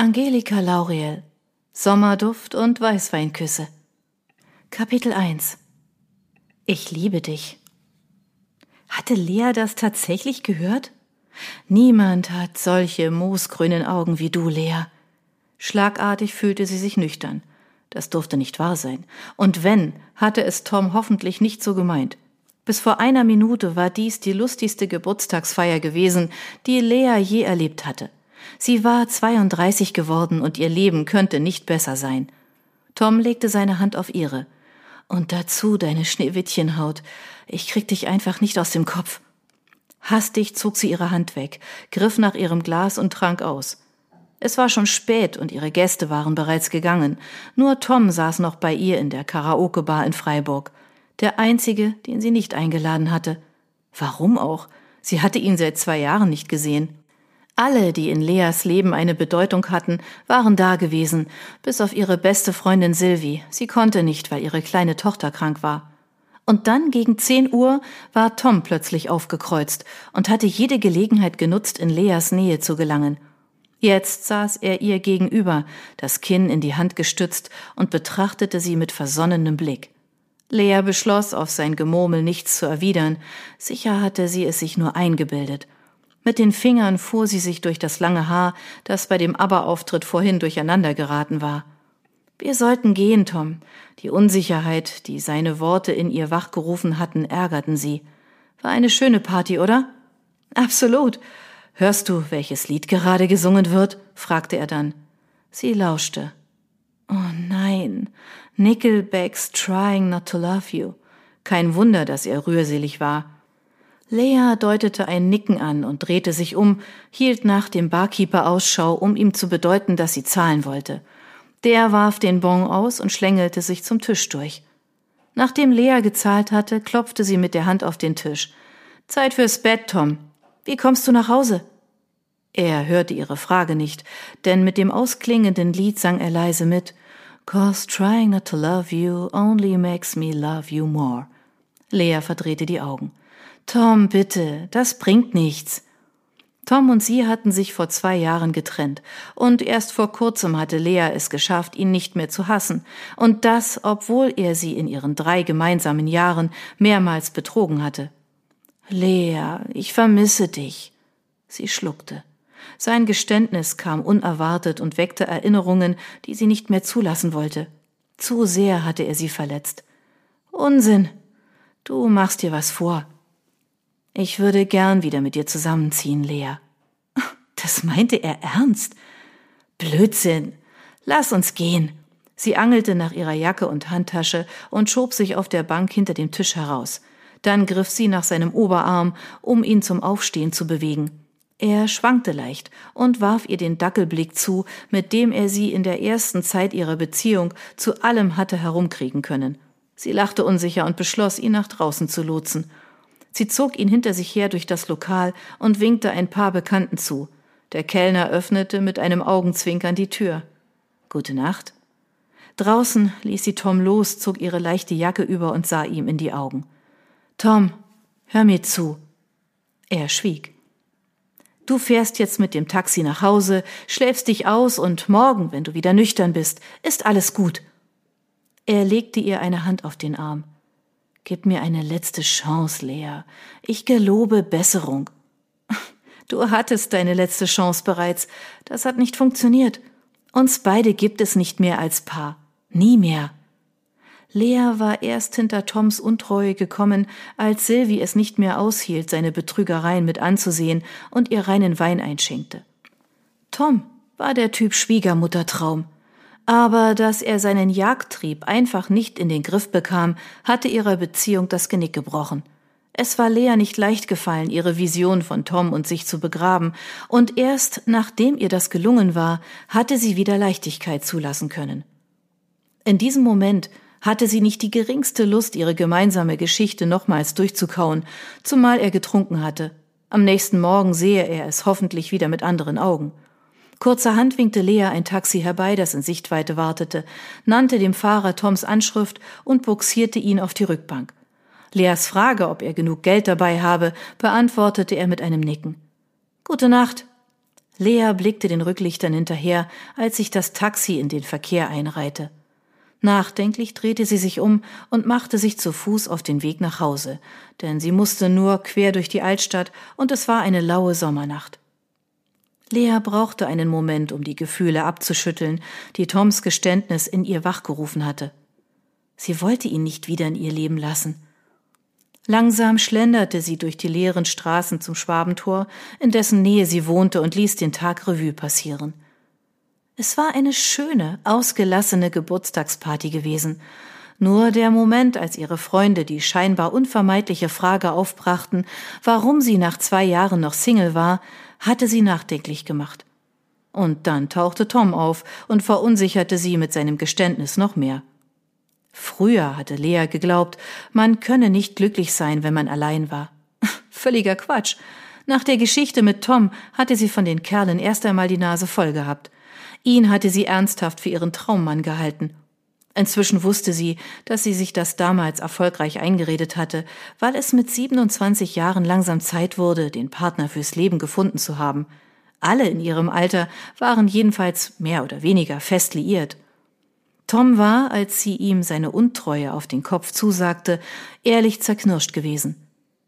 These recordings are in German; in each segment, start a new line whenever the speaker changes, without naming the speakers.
Angelika Lauriel Sommerduft und Weißweinküsse Kapitel 1 Ich liebe dich. Hatte Lea das tatsächlich gehört? Niemand hat solche moosgrünen Augen wie du, Lea. Schlagartig fühlte sie sich nüchtern. Das durfte nicht wahr sein. Und wenn, hatte es Tom hoffentlich nicht so gemeint. Bis vor einer Minute war dies die lustigste Geburtstagsfeier gewesen, die Lea je erlebt hatte. Sie war 32 geworden und ihr Leben könnte nicht besser sein. Tom legte seine Hand auf ihre. Und dazu deine Schneewittchenhaut. Ich krieg dich einfach nicht aus dem Kopf. Hastig zog sie ihre Hand weg, griff nach ihrem Glas und trank aus. Es war schon spät und ihre Gäste waren bereits gegangen. Nur Tom saß noch bei ihr in der Karaoke-Bar in Freiburg. Der einzige, den sie nicht eingeladen hatte. Warum auch? Sie hatte ihn seit zwei Jahren nicht gesehen. Alle, die in Leas Leben eine Bedeutung hatten, waren da gewesen, bis auf ihre beste Freundin Sylvie. Sie konnte nicht, weil ihre kleine Tochter krank war. Und dann gegen zehn Uhr war Tom plötzlich aufgekreuzt und hatte jede Gelegenheit genutzt, in Leas Nähe zu gelangen. Jetzt saß er ihr gegenüber, das Kinn in die Hand gestützt und betrachtete sie mit versonnenem Blick. Lea beschloss, auf sein Gemurmel nichts zu erwidern. Sicher hatte sie es sich nur eingebildet. Mit den Fingern fuhr sie sich durch das lange Haar, das bei dem Aber-Auftritt vorhin durcheinander geraten war. Wir sollten gehen, Tom. Die Unsicherheit, die seine Worte in ihr wachgerufen hatten, ärgerten sie. War eine schöne Party, oder? Absolut. Hörst du, welches Lied gerade gesungen wird? fragte er dann. Sie lauschte. Oh nein, Nickelbacks Trying Not to Love You. Kein Wunder, dass er rührselig war. Lea deutete ein Nicken an und drehte sich um, hielt nach dem Barkeeper Ausschau, um ihm zu bedeuten, dass sie zahlen wollte. Der warf den Bon aus und schlängelte sich zum Tisch durch. Nachdem Lea gezahlt hatte, klopfte sie mit der Hand auf den Tisch. Zeit fürs Bett, Tom. Wie kommst du nach Hause? Er hörte ihre Frage nicht, denn mit dem ausklingenden Lied sang er leise mit Cause trying not to love you only makes me love you more. Lea verdrehte die Augen. Tom, bitte, das bringt nichts. Tom und sie hatten sich vor zwei Jahren getrennt, und erst vor kurzem hatte Lea es geschafft, ihn nicht mehr zu hassen, und das, obwohl er sie in ihren drei gemeinsamen Jahren mehrmals betrogen hatte. Lea, ich vermisse dich. Sie schluckte. Sein Geständnis kam unerwartet und weckte Erinnerungen, die sie nicht mehr zulassen wollte. Zu sehr hatte er sie verletzt. Unsinn. Du machst dir was vor. Ich würde gern wieder mit dir zusammenziehen, Lea. Das meinte er ernst. Blödsinn. Lass uns gehen. Sie angelte nach ihrer Jacke und Handtasche und schob sich auf der Bank hinter dem Tisch heraus. Dann griff sie nach seinem Oberarm, um ihn zum Aufstehen zu bewegen. Er schwankte leicht und warf ihr den Dackelblick zu, mit dem er sie in der ersten Zeit ihrer Beziehung zu allem hatte herumkriegen können. Sie lachte unsicher und beschloss, ihn nach draußen zu lotsen. Sie zog ihn hinter sich her durch das Lokal und winkte ein paar Bekannten zu. Der Kellner öffnete mit einem Augenzwinkern die Tür. Gute Nacht. Draußen ließ sie Tom los, zog ihre leichte Jacke über und sah ihm in die Augen. Tom, hör mir zu. Er schwieg. Du fährst jetzt mit dem Taxi nach Hause, schläfst dich aus und morgen, wenn du wieder nüchtern bist, ist alles gut. Er legte ihr eine Hand auf den Arm. Gib mir eine letzte Chance, Lea. Ich gelobe Besserung. Du hattest deine letzte Chance bereits. Das hat nicht funktioniert. Uns beide gibt es nicht mehr als Paar. Nie mehr. Lea war erst hinter Toms Untreue gekommen, als Sylvie es nicht mehr aushielt, seine Betrügereien mit anzusehen und ihr reinen Wein einschenkte. Tom war der Typ Schwiegermuttertraum. Aber dass er seinen Jagdtrieb einfach nicht in den Griff bekam, hatte ihrer Beziehung das Genick gebrochen. Es war Lea nicht leicht gefallen, ihre Vision von Tom und sich zu begraben, und erst nachdem ihr das gelungen war, hatte sie wieder Leichtigkeit zulassen können. In diesem Moment hatte sie nicht die geringste Lust, ihre gemeinsame Geschichte nochmals durchzukauen, zumal er getrunken hatte. Am nächsten Morgen sehe er es hoffentlich wieder mit anderen Augen. Kurzerhand winkte Lea ein Taxi herbei, das in Sichtweite wartete, nannte dem Fahrer Toms Anschrift und buxierte ihn auf die Rückbank. Leas Frage, ob er genug Geld dabei habe, beantwortete er mit einem Nicken. Gute Nacht. Lea blickte den Rücklichtern hinterher, als sich das Taxi in den Verkehr einreihte. Nachdenklich drehte sie sich um und machte sich zu Fuß auf den Weg nach Hause, denn sie musste nur quer durch die Altstadt und es war eine laue Sommernacht. Lea brauchte einen Moment, um die Gefühle abzuschütteln, die Toms Geständnis in ihr wachgerufen hatte. Sie wollte ihn nicht wieder in ihr Leben lassen. Langsam schlenderte sie durch die leeren Straßen zum Schwabentor, in dessen Nähe sie wohnte, und ließ den Tag Revue passieren. Es war eine schöne, ausgelassene Geburtstagsparty gewesen. Nur der Moment, als ihre Freunde die scheinbar unvermeidliche Frage aufbrachten, warum sie nach zwei Jahren noch Single war, hatte sie nachdenklich gemacht. Und dann tauchte Tom auf und verunsicherte sie mit seinem Geständnis noch mehr. Früher hatte Lea geglaubt, man könne nicht glücklich sein, wenn man allein war. Völliger Quatsch. Nach der Geschichte mit Tom hatte sie von den Kerlen erst einmal die Nase voll gehabt. Ihn hatte sie ernsthaft für ihren Traummann gehalten. Inzwischen wusste sie, dass sie sich das damals erfolgreich eingeredet hatte, weil es mit 27 Jahren langsam Zeit wurde, den Partner fürs Leben gefunden zu haben. Alle in ihrem Alter waren jedenfalls mehr oder weniger fest liiert. Tom war, als sie ihm seine Untreue auf den Kopf zusagte, ehrlich zerknirscht gewesen.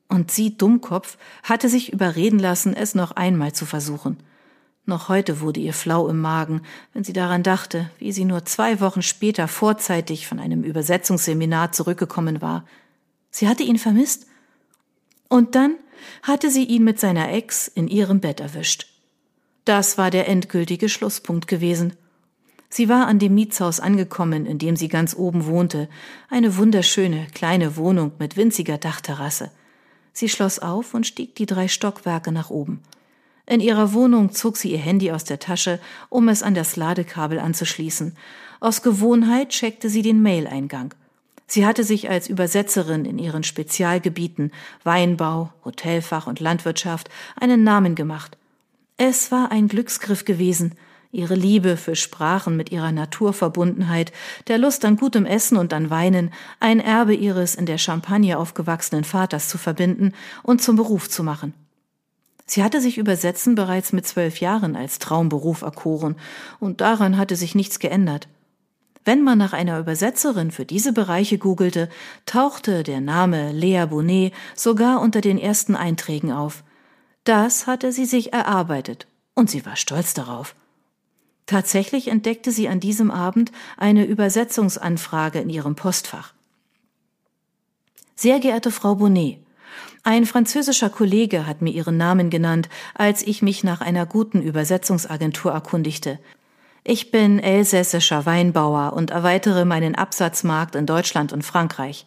Und sie, Dummkopf, hatte sich überreden lassen, es noch einmal zu versuchen. Noch heute wurde ihr flau im Magen, wenn sie daran dachte, wie sie nur zwei Wochen später vorzeitig von einem Übersetzungsseminar zurückgekommen war. Sie hatte ihn vermisst. Und dann hatte sie ihn mit seiner Ex in ihrem Bett erwischt. Das war der endgültige Schlusspunkt gewesen. Sie war an dem Mietshaus angekommen, in dem sie ganz oben wohnte, eine wunderschöne kleine Wohnung mit winziger Dachterrasse. Sie schloss auf und stieg die drei Stockwerke nach oben. In ihrer Wohnung zog sie ihr Handy aus der Tasche, um es an das Ladekabel anzuschließen. Aus Gewohnheit checkte sie den Mail-Eingang. Sie hatte sich als Übersetzerin in ihren Spezialgebieten Weinbau, Hotelfach und Landwirtschaft einen Namen gemacht. Es war ein Glücksgriff gewesen – ihre Liebe für Sprachen mit ihrer Naturverbundenheit, der Lust an gutem Essen und an Weinen, ein Erbe ihres in der Champagne aufgewachsenen Vaters zu verbinden und zum Beruf zu machen. Sie hatte sich Übersetzen bereits mit zwölf Jahren als Traumberuf erkoren, und daran hatte sich nichts geändert. Wenn man nach einer Übersetzerin für diese Bereiche googelte, tauchte der Name Lea Bonnet sogar unter den ersten Einträgen auf. Das hatte sie sich erarbeitet, und sie war stolz darauf. Tatsächlich entdeckte sie an diesem Abend eine Übersetzungsanfrage in ihrem Postfach. Sehr geehrte Frau Bonnet, ein französischer Kollege hat mir Ihren Namen genannt, als ich mich nach einer guten Übersetzungsagentur erkundigte. Ich bin elsässischer Weinbauer und erweitere meinen Absatzmarkt in Deutschland und Frankreich.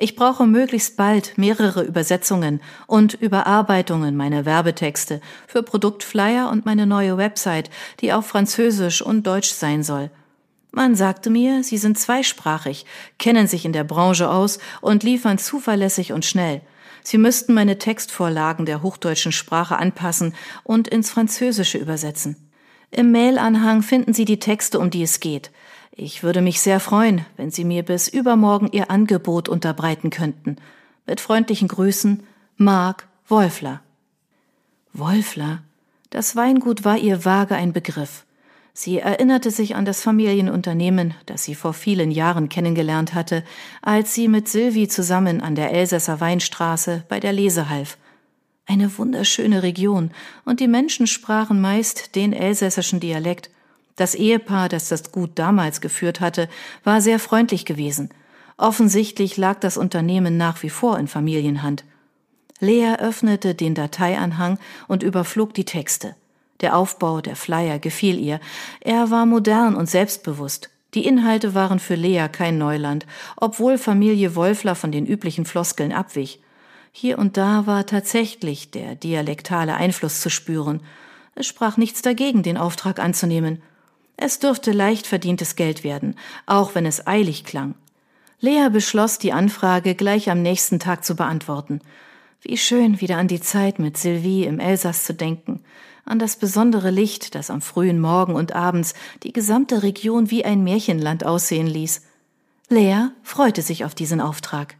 Ich brauche möglichst bald mehrere Übersetzungen und Überarbeitungen meiner Werbetexte für Produktflyer und meine neue Website, die auf Französisch und Deutsch sein soll. Man sagte mir, Sie sind zweisprachig, kennen sich in der Branche aus und liefern zuverlässig und schnell. Sie müssten meine Textvorlagen der hochdeutschen Sprache anpassen und ins Französische übersetzen. Im Mailanhang finden Sie die Texte, um die es geht. Ich würde mich sehr freuen, wenn Sie mir bis übermorgen Ihr Angebot unterbreiten könnten. Mit freundlichen Grüßen, Mark Wolfler. Wolfler. Das Weingut war ihr vage ein Begriff. Sie erinnerte sich an das Familienunternehmen, das sie vor vielen Jahren kennengelernt hatte, als sie mit Sylvie zusammen an der Elsässer Weinstraße bei der Lese half. Eine wunderschöne Region, und die Menschen sprachen meist den elsässischen Dialekt, das Ehepaar, das das Gut damals geführt hatte, war sehr freundlich gewesen. Offensichtlich lag das Unternehmen nach wie vor in Familienhand. Lea öffnete den Dateianhang und überflog die Texte. Der Aufbau der Flyer gefiel ihr. Er war modern und selbstbewusst. Die Inhalte waren für Lea kein Neuland, obwohl Familie Wolfler von den üblichen Floskeln abwich. Hier und da war tatsächlich der dialektale Einfluss zu spüren. Es sprach nichts dagegen, den Auftrag anzunehmen. Es dürfte leicht verdientes Geld werden, auch wenn es eilig klang. Lea beschloss, die Anfrage gleich am nächsten Tag zu beantworten. Wie schön, wieder an die Zeit mit Sylvie im Elsass zu denken, an das besondere Licht, das am frühen Morgen und abends die gesamte Region wie ein Märchenland aussehen ließ. Lea freute sich auf diesen Auftrag.